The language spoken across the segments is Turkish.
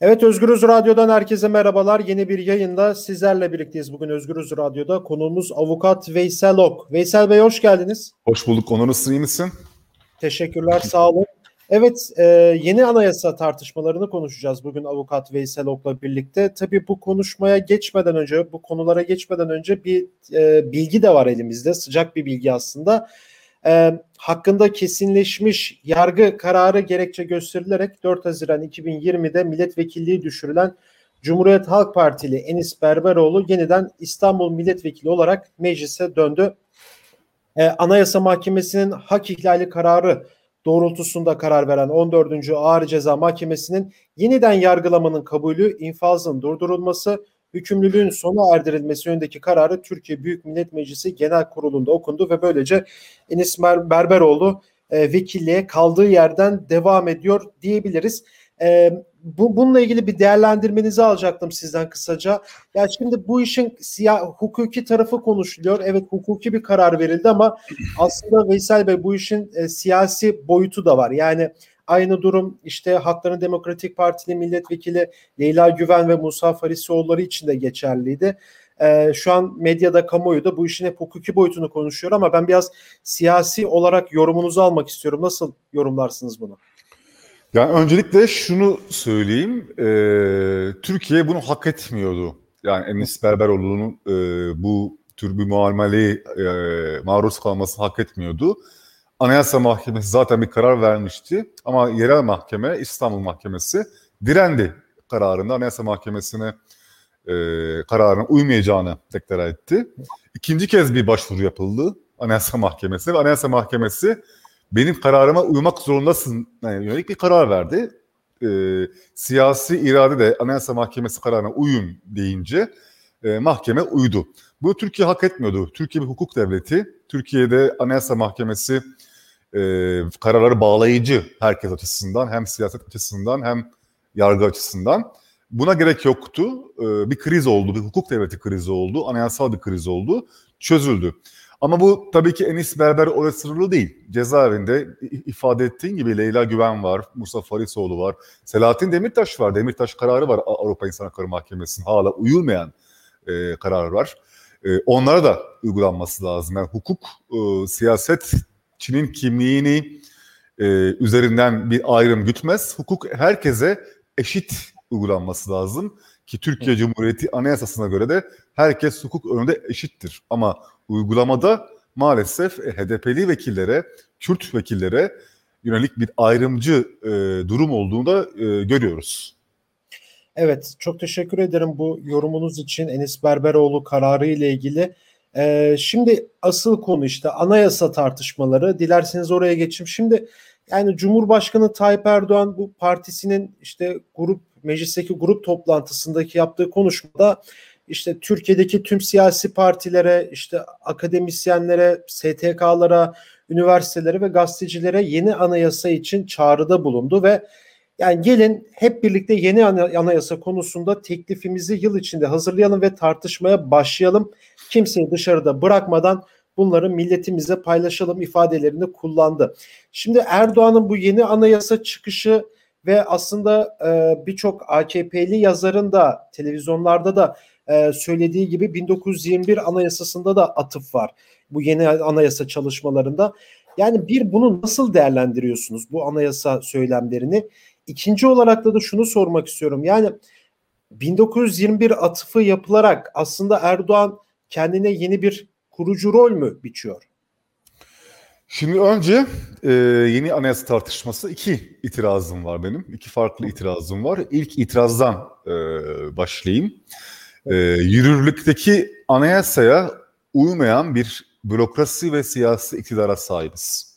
Evet Özgürüz Radyo'dan herkese merhabalar. Yeni bir yayında sizlerle birlikteyiz bugün Özgürüz Radyo'da. Konuğumuz avukat Veysel Ok. Veysel Bey hoş geldiniz. Hoş bulduk. Onur nasılsın, iyi misin? Teşekkürler, sağ olun. Evet, e, yeni anayasa tartışmalarını konuşacağız bugün avukat Veysel Ok'la birlikte. Tabii bu konuşmaya geçmeden önce, bu konulara geçmeden önce bir e, bilgi de var elimizde. Sıcak bir bilgi aslında e, hakkında kesinleşmiş yargı kararı gerekçe gösterilerek 4 Haziran 2020'de milletvekilliği düşürülen Cumhuriyet Halk Partili Enis Berberoğlu yeniden İstanbul milletvekili olarak meclise döndü. E, Anayasa Mahkemesi'nin hak ihlali kararı doğrultusunda karar veren 14. Ağır Ceza Mahkemesi'nin yeniden yargılamanın kabulü, infazın durdurulması hükümlülüğün sona erdirilmesi yönündeki kararı Türkiye Büyük Millet Meclisi Genel Kurulu'nda okundu ve böylece Enis Berberoğlu e, vekilliğe kaldığı yerden devam ediyor diyebiliriz. E, bu, bununla ilgili bir değerlendirmenizi alacaktım sizden kısaca. Ya şimdi bu işin siyah hukuki tarafı konuşuluyor. Evet hukuki bir karar verildi ama aslında Veysel Bey bu işin e, siyasi boyutu da var. Yani Aynı durum işte Hakların Demokratik Partili milletvekili Leyla Güven ve Musa Farisioğulları için de geçerliydi. Ee, şu an medyada, kamuoyu da bu işin hep hukuki boyutunu konuşuyor ama ben biraz siyasi olarak yorumunuzu almak istiyorum. Nasıl yorumlarsınız bunu? Yani öncelikle şunu söyleyeyim. E, Türkiye bunu hak etmiyordu. Yani Enis Berberoğlu'nun e, bu tür bir muameleye e, maruz kalması hak etmiyordu. Anayasa Mahkemesi zaten bir karar vermişti ama yerel mahkeme İstanbul Mahkemesi direndi kararında Anayasa Mahkemesi'ne e, kararına uymayacağını deklar etti. İkinci kez bir başvuru yapıldı Anayasa Mahkemesi ve Anayasa Mahkemesi benim kararıma uymak zorundasın yani yönelik bir karar verdi. E, siyasi irade de Anayasa Mahkemesi kararına uyun deyince e, mahkeme uydu. Bu Türkiye hak etmiyordu. Türkiye bir hukuk devleti. Türkiye'de Anayasa Mahkemesi e, kararları bağlayıcı herkes açısından hem siyaset açısından hem yargı açısından. Buna gerek yoktu. E, bir kriz oldu, bir hukuk devleti krizi oldu, anayasal bir kriz oldu, çözüldü. Ama bu tabii ki Enis Berber oraya sınırlı değil. Cezaevinde ifade ettiğin gibi Leyla Güven var, Musa Farisoğlu var, Selahattin Demirtaş var. Demirtaş kararı var Avrupa İnsan Hakları Mahkemesi'nin hala uyulmayan e, kararı var. E, onlara da uygulanması lazım. Yani hukuk, e, siyaset Çin'in kimliğini e, üzerinden bir ayrım gütmez. Hukuk herkese eşit uygulanması lazım ki Türkiye Cumhuriyeti Anayasası'na göre de herkes hukuk önünde eşittir. Ama uygulamada maalesef e, HDP'li vekillere, Kürt vekillere yönelik bir ayrımcı e, durum olduğunu da e, görüyoruz. Evet, çok teşekkür ederim bu yorumunuz için Enis Berberoğlu kararı ile ilgili. Ee, şimdi asıl konu işte anayasa tartışmaları. Dilerseniz oraya geçeyim. Şimdi yani Cumhurbaşkanı Tayyip Erdoğan bu partisinin işte grup meclisteki grup toplantısındaki yaptığı konuşmada işte Türkiye'deki tüm siyasi partilere, işte akademisyenlere, STK'lara, üniversitelere ve gazetecilere yeni anayasa için çağrıda bulundu ve yani gelin hep birlikte yeni anayasa konusunda teklifimizi yıl içinde hazırlayalım ve tartışmaya başlayalım. Kimseyi dışarıda bırakmadan bunları milletimize paylaşalım ifadelerini kullandı. Şimdi Erdoğan'ın bu yeni anayasa çıkışı ve aslında e, birçok AKP'li yazarın da televizyonlarda da e, söylediği gibi 1921 anayasasında da atıf var. Bu yeni anayasa çalışmalarında. Yani bir bunu nasıl değerlendiriyorsunuz bu anayasa söylemlerini? İkinci olarak da, da şunu sormak istiyorum. Yani 1921 atıfı yapılarak aslında Erdoğan kendine yeni bir kurucu rol mü biçiyor? Şimdi önce e, yeni anayasa tartışması iki itirazım var benim. İki farklı itirazım var. İlk itirazdan e, başlayayım. E, yürürlükteki anayasaya uymayan bir bürokrasi ve siyasi iktidara sahibiz.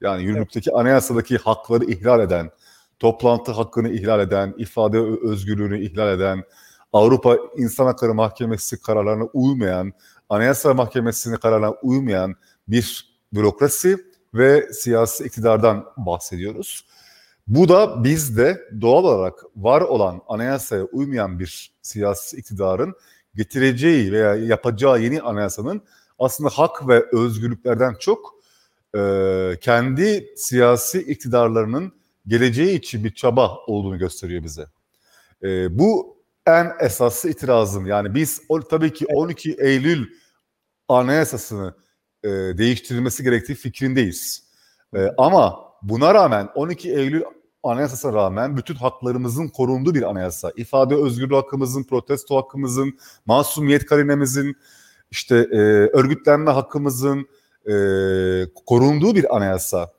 Yani yürürlükteki anayasadaki hakları ihlal eden, toplantı hakkını ihlal eden, ifade özgürlüğünü ihlal eden, Avrupa İnsan Hakları Mahkemesi kararlarına uymayan, Anayasa Mahkemesi'nin kararlarına uymayan bir bürokrasi ve siyasi iktidardan bahsediyoruz. Bu da bizde doğal olarak var olan anayasaya uymayan bir siyasi iktidarın getireceği veya yapacağı yeni anayasanın aslında hak ve özgürlüklerden çok e, kendi siyasi iktidarlarının geleceği için bir çaba olduğunu gösteriyor bize. E, bu en esaslı itirazım. Yani biz o, tabii ki 12 Eylül anayasasını e, değiştirilmesi gerektiği fikrindeyiz. E, ama buna rağmen 12 Eylül anayasasına rağmen bütün haklarımızın korunduğu bir anayasa. İfade özgürlüğü hakkımızın, protesto hakkımızın, masumiyet karinemizin, işte e, örgütlenme hakkımızın e, korunduğu bir anayasa.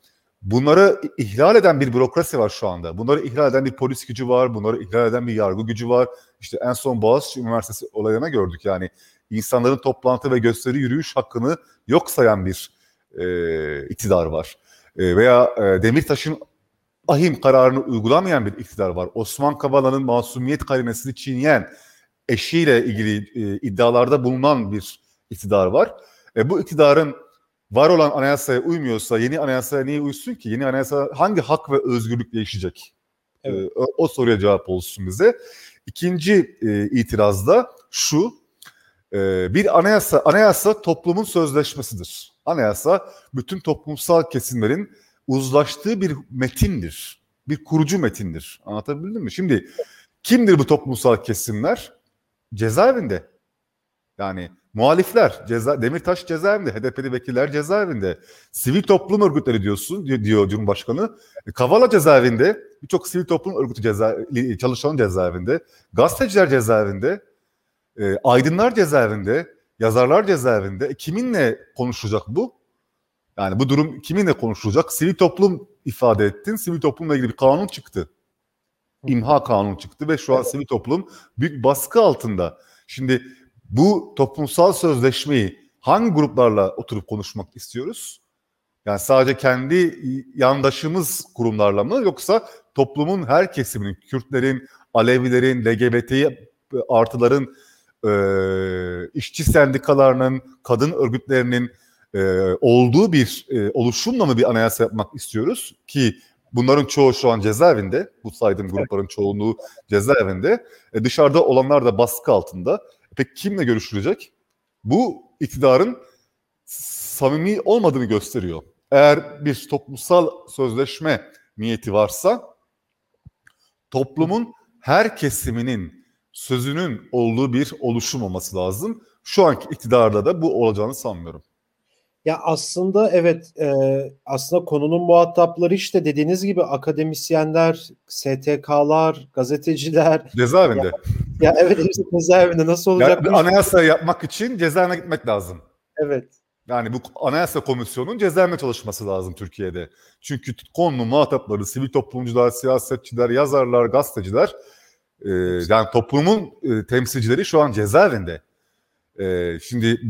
Bunları ihlal eden bir bürokrasi var şu anda. Bunları ihlal eden bir polis gücü var, bunları ihlal eden bir yargı gücü var. İşte en son Boğaziçi Üniversitesi olayına gördük yani. insanların toplantı ve gösteri yürüyüş hakkını yok sayan bir e, iktidar var. E, veya e, Demirtaş'ın ahim kararını uygulamayan bir iktidar var. Osman Kavala'nın masumiyet karinesini çiğneyen eşiyle ilgili e, iddialarda bulunan bir iktidar var. E, bu iktidarın var olan anayasaya uymuyorsa yeni anayasaya niye uysun ki? Yeni anayasa hangi hak ve özgürlük değişecek? E, evet. O, o soruya cevap olsun bize. İkinci e, itiraz da şu. E, bir anayasa anayasa toplumun sözleşmesidir. Anayasa bütün toplumsal kesimlerin uzlaştığı bir metindir. Bir kurucu metindir. Anlatabildim mi? Şimdi kimdir bu toplumsal kesimler? Cezaevinde. Yani muhalifler, ceza, Demirtaş cezaevinde, HDP'li vekiller cezaevinde. Sivil toplum örgütleri diyorsun, diyor Cumhurbaşkanı. E, Kavala cezaevinde, birçok sivil toplum örgütü ceza, çalışan cezaevinde. Gazeteciler cezaevinde, e, aydınlar cezaevinde, yazarlar cezaevinde. E, kiminle konuşacak bu? Yani bu durum kiminle konuşulacak? Sivil toplum ifade ettin. Sivil toplumla ilgili bir kanun çıktı. İmha kanunu çıktı ve şu an sivil toplum büyük baskı altında. Şimdi bu toplumsal sözleşmeyi hangi gruplarla oturup konuşmak istiyoruz? Yani sadece kendi yandaşımız kurumlarla mı yoksa toplumun her kesiminin, Kürtlerin, Alevilerin, LGBT artıların, e, işçi sendikalarının, kadın örgütlerinin, e, olduğu bir e, oluşumla mı bir anayasa yapmak istiyoruz ki bunların çoğu şu an cezaevinde. Bu saydığım grupların çoğunluğu cezaevinde. E, dışarıda olanlar da baskı altında. Peki kimle görüşülecek? Bu iktidarın samimi olmadığını gösteriyor. Eğer bir toplumsal sözleşme niyeti varsa toplumun her kesiminin sözünün olduğu bir oluşum olması lazım. Şu anki iktidarda da bu olacağını sanmıyorum. Ya aslında evet e, aslında konunun muhatapları işte dediğiniz gibi akademisyenler, STK'lar, gazeteciler. Cezaevinde. Ya, ya evet hepsi cezaevinde nasıl olacak? Bir anayasa yapmak için cezaevine gitmek lazım. Evet. Yani bu anayasa komisyonun cezaevinde çalışması lazım Türkiye'de. Çünkü konunun muhatapları sivil toplumcular, siyasetçiler, yazarlar, gazeteciler e, yani toplumun e, temsilcileri şu an cezaevinde. E, şimdi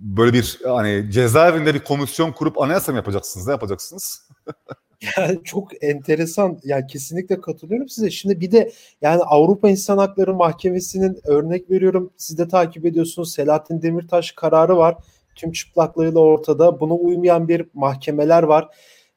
böyle bir hani cezaevinde bir komisyon kurup anayasa mı yapacaksınız? Ne yapacaksınız? yani çok enteresan. Yani kesinlikle katılıyorum size. Şimdi bir de yani Avrupa İnsan Hakları Mahkemesi'nin örnek veriyorum. Siz de takip ediyorsunuz. Selahattin Demirtaş kararı var. Tüm çıplaklığıyla ortada. Buna uymayan bir mahkemeler var.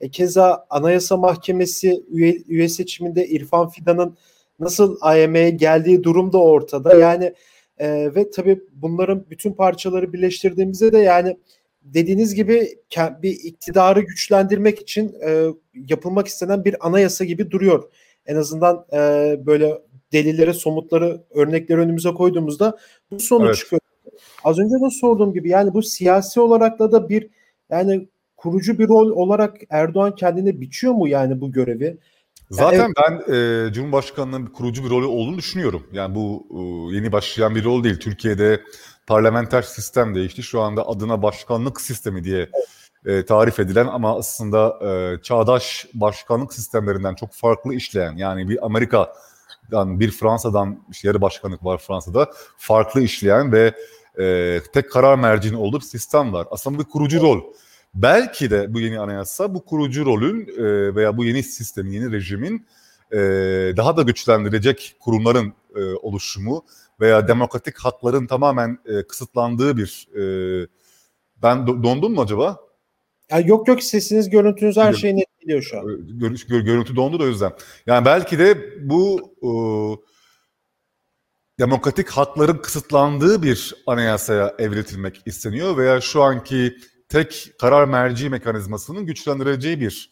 E, keza Anayasa Mahkemesi üye, üye seçiminde İrfan Fidan'ın nasıl AYM'ye geldiği durum da ortada. Yani e, ve tabii bunların bütün parçaları birleştirdiğimizde de yani dediğiniz gibi bir iktidarı güçlendirmek için e, yapılmak istenen bir anayasa gibi duruyor. En azından e, böyle delilleri, somutları, örnekleri önümüze koyduğumuzda bu sonuç evet. çıkıyor. Az önce de sorduğum gibi yani bu siyasi olarak da da bir yani kurucu bir rol olarak Erdoğan kendine biçiyor mu yani bu görevi? Zaten ben e, Cumhurbaşkanlığının kurucu bir rolü olduğunu düşünüyorum. Yani bu e, yeni başlayan bir rol değil. Türkiye'de parlamenter sistem değişti. Şu anda adına başkanlık sistemi diye e, tarif edilen ama aslında e, çağdaş başkanlık sistemlerinden çok farklı işleyen yani bir Amerika'dan bir Fransa'dan işte yarı başkanlık var Fransa'da farklı işleyen ve e, tek karar mercini olduğu bir sistem var. Aslında bir kurucu rol. Belki de bu yeni anayasa bu kurucu rolün e, veya bu yeni sistemin, yeni rejimin e, daha da güçlendirecek kurumların e, oluşumu veya demokratik hakların tamamen e, kısıtlandığı bir... E, ben do- dondum mu acaba? Ya yok yok sesiniz, görüntünüz her şeyi net şu an. Gör, gör, görüntü dondu da o yüzden. Yani belki de bu e, demokratik hakların kısıtlandığı bir anayasaya evriltilmek isteniyor veya şu anki tek karar merci mekanizmasının güçlendireceği bir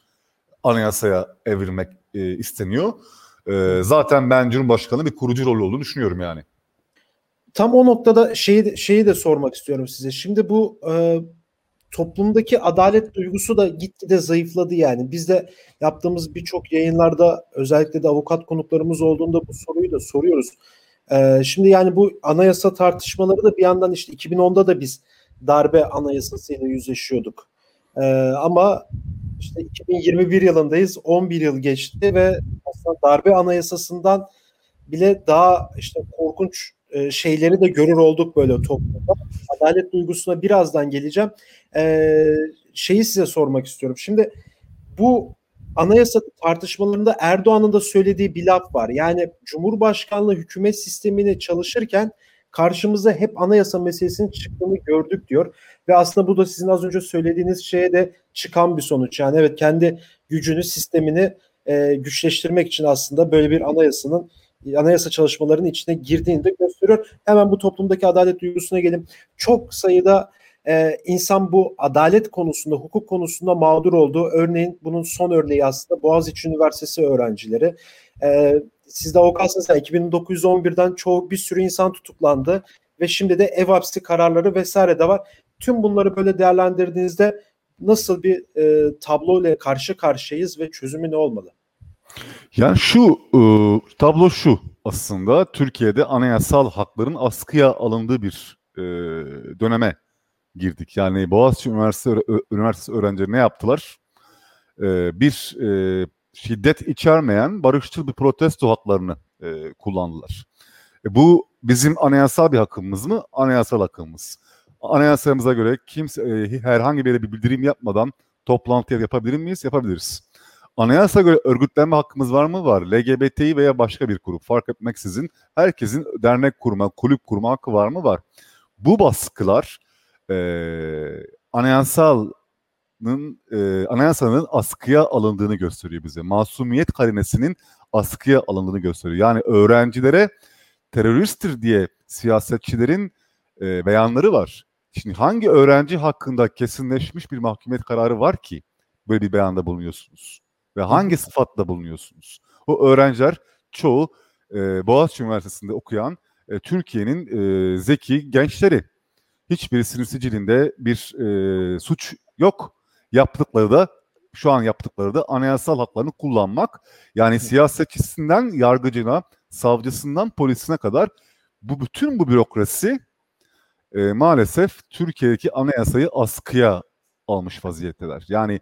anayasaya evirmek e, isteniyor. E, zaten ben Cumhurbaşkanı bir kurucu rolü olduğunu düşünüyorum yani. Tam o noktada şeyi, şeyi de sormak istiyorum size. Şimdi bu e, toplumdaki adalet duygusu da gitgide zayıfladı yani. Biz de yaptığımız birçok yayınlarda özellikle de avukat konuklarımız olduğunda bu soruyu da soruyoruz. Ee, şimdi yani bu anayasa tartışmaları da bir yandan işte 2010'da da biz darbe anayasasıyla yüzleşiyorduk. Ee, ama işte 2021 yılındayız. 11 yıl geçti ve aslında darbe anayasasından bile daha işte korkunç e, şeyleri de görür olduk böyle toplumda. Adalet duygusuna birazdan geleceğim. Ee, şeyi size sormak istiyorum. Şimdi bu anayasa tartışmalarında Erdoğan'ın da söylediği bir laf var. Yani Cumhurbaşkanlığı hükümet sistemine çalışırken karşımıza hep anayasa meselesinin çıktığını gördük diyor. Ve aslında bu da sizin az önce söylediğiniz şeye de çıkan bir sonuç. Yani evet kendi gücünü, sistemini e, güçleştirmek için aslında böyle bir anayasanın anayasa çalışmalarının içine girdiğini de gösteriyor. Hemen bu toplumdaki adalet duygusuna gelin. Çok sayıda e, insan bu adalet konusunda, hukuk konusunda mağdur oldu. Örneğin bunun son örneği aslında Boğaziçi Üniversitesi öğrencileri. E, siz de avukatsınız. Yani 2911'den çoğu bir sürü insan tutuklandı ve şimdi de ev hapsi kararları vesaire de var. Tüm bunları böyle değerlendirdiğinizde nasıl bir e, tablo ile karşı karşıyayız ve çözümü ne olmalı? Yani şu e, tablo şu aslında Türkiye'de anayasal hakların askıya alındığı bir e, döneme girdik. Yani Boğaziçi Üniversitesi, Üniversitesi öğrencileri ne yaptılar? E, bir e, şiddet içermeyen barışçıl bir protesto haklarını e, kullandılar. E, bu bizim anayasal bir hakkımız mı? Anayasal hakkımız. Anayasamıza göre kimse e, herhangi bir bir bildirim yapmadan toplantı yapabilir miyiz? Yapabiliriz. Anayasa göre örgütlenme hakkımız var mı? Var. LGBT'yi veya başka bir grup fark etmeksizin herkesin dernek kurma, kulüp kurma hakkı var mı? Var. Bu baskılar e, anayasalın e, anayasanın askıya alındığını gösteriyor bize. Masumiyet karinesinin askıya alındığını gösteriyor. Yani öğrencilere teröristtir diye siyasetçilerin e, beyanları var. Şimdi hangi öğrenci hakkında kesinleşmiş bir mahkumiyet kararı var ki böyle bir beyanda bulunuyorsunuz? Ve hangi sıfatla bulunuyorsunuz? O öğrenciler çoğu e, Boğaziçi Üniversitesi'nde okuyan e, Türkiye'nin e, zeki gençleri. Hiçbirisinin sicilinde bir e, suç yok. Yaptıkları da şu an yaptıkları da anayasal haklarını kullanmak. Yani siyasetçisinden yargıcına, savcısından polisine kadar bu bütün bu bürokrasi e, maalesef Türkiye'deki anayasayı askıya almış vaziyetteler. Yani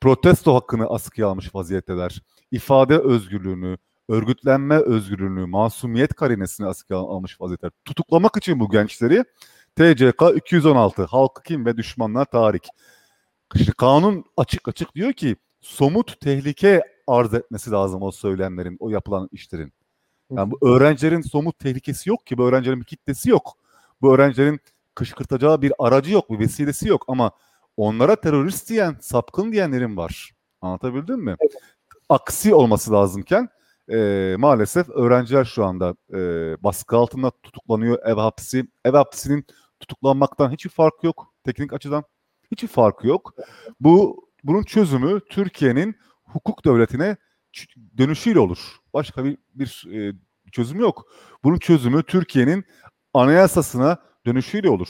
protesto hakkını askıya almış vaziyetteler. İfade özgürlüğünü, örgütlenme özgürlüğünü, masumiyet karinesini askıya almış vaziyetteler. Tutuklamak için bu gençleri TCK 216 halkı kim ve düşmanlar tahrik. İşte kanun açık açık diyor ki somut tehlike arz etmesi lazım o söylemlerin, o yapılan işlerin. Yani bu öğrencilerin somut tehlikesi yok ki, bu öğrencilerin bir kitlesi yok. Bu öğrencilerin kışkırtacağı bir aracı yok, bir vesilesi yok ama onlara terörist diyen, sapkın diyenlerin var. Anlatabildim mi? Evet. Aksi olması lazımken e, maalesef öğrenciler şu anda e, baskı altında tutuklanıyor. Ev hapsi, ev hapsinin tutuklanmaktan hiçbir farkı yok teknik açıdan. Hiçbir farkı yok. Bu bunun çözümü Türkiye'nin hukuk devletine dönüşüyle olur. Başka bir bir e, çözüm yok. Bunun çözümü Türkiye'nin anayasasına dönüşüyle olur.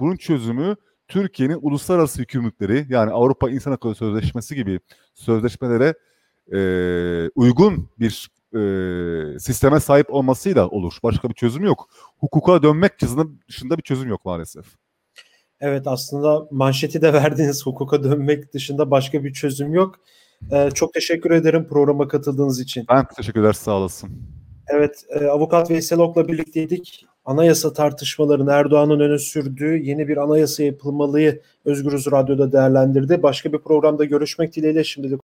Bunun çözümü Türkiye'nin uluslararası yükümlülükleri yani Avrupa İnsan Hakları Sözleşmesi gibi sözleşmelere e, uygun bir e, sisteme sahip olmasıyla olur. Başka bir çözüm yok. Hukuka dönmek dışında bir çözüm yok maalesef. Evet aslında manşeti de verdiğiniz hukuka dönmek dışında başka bir çözüm yok. Ee, çok teşekkür ederim programa katıldığınız için. Ben teşekkürler sağ olasın. Evet e, avukat Veysel Ok'la birlikteydik anayasa tartışmalarını Erdoğan'ın öne sürdüğü yeni bir anayasa yapılmalıyı Özgürüz Radyo'da değerlendirdi. Başka bir programda görüşmek dileğiyle şimdilik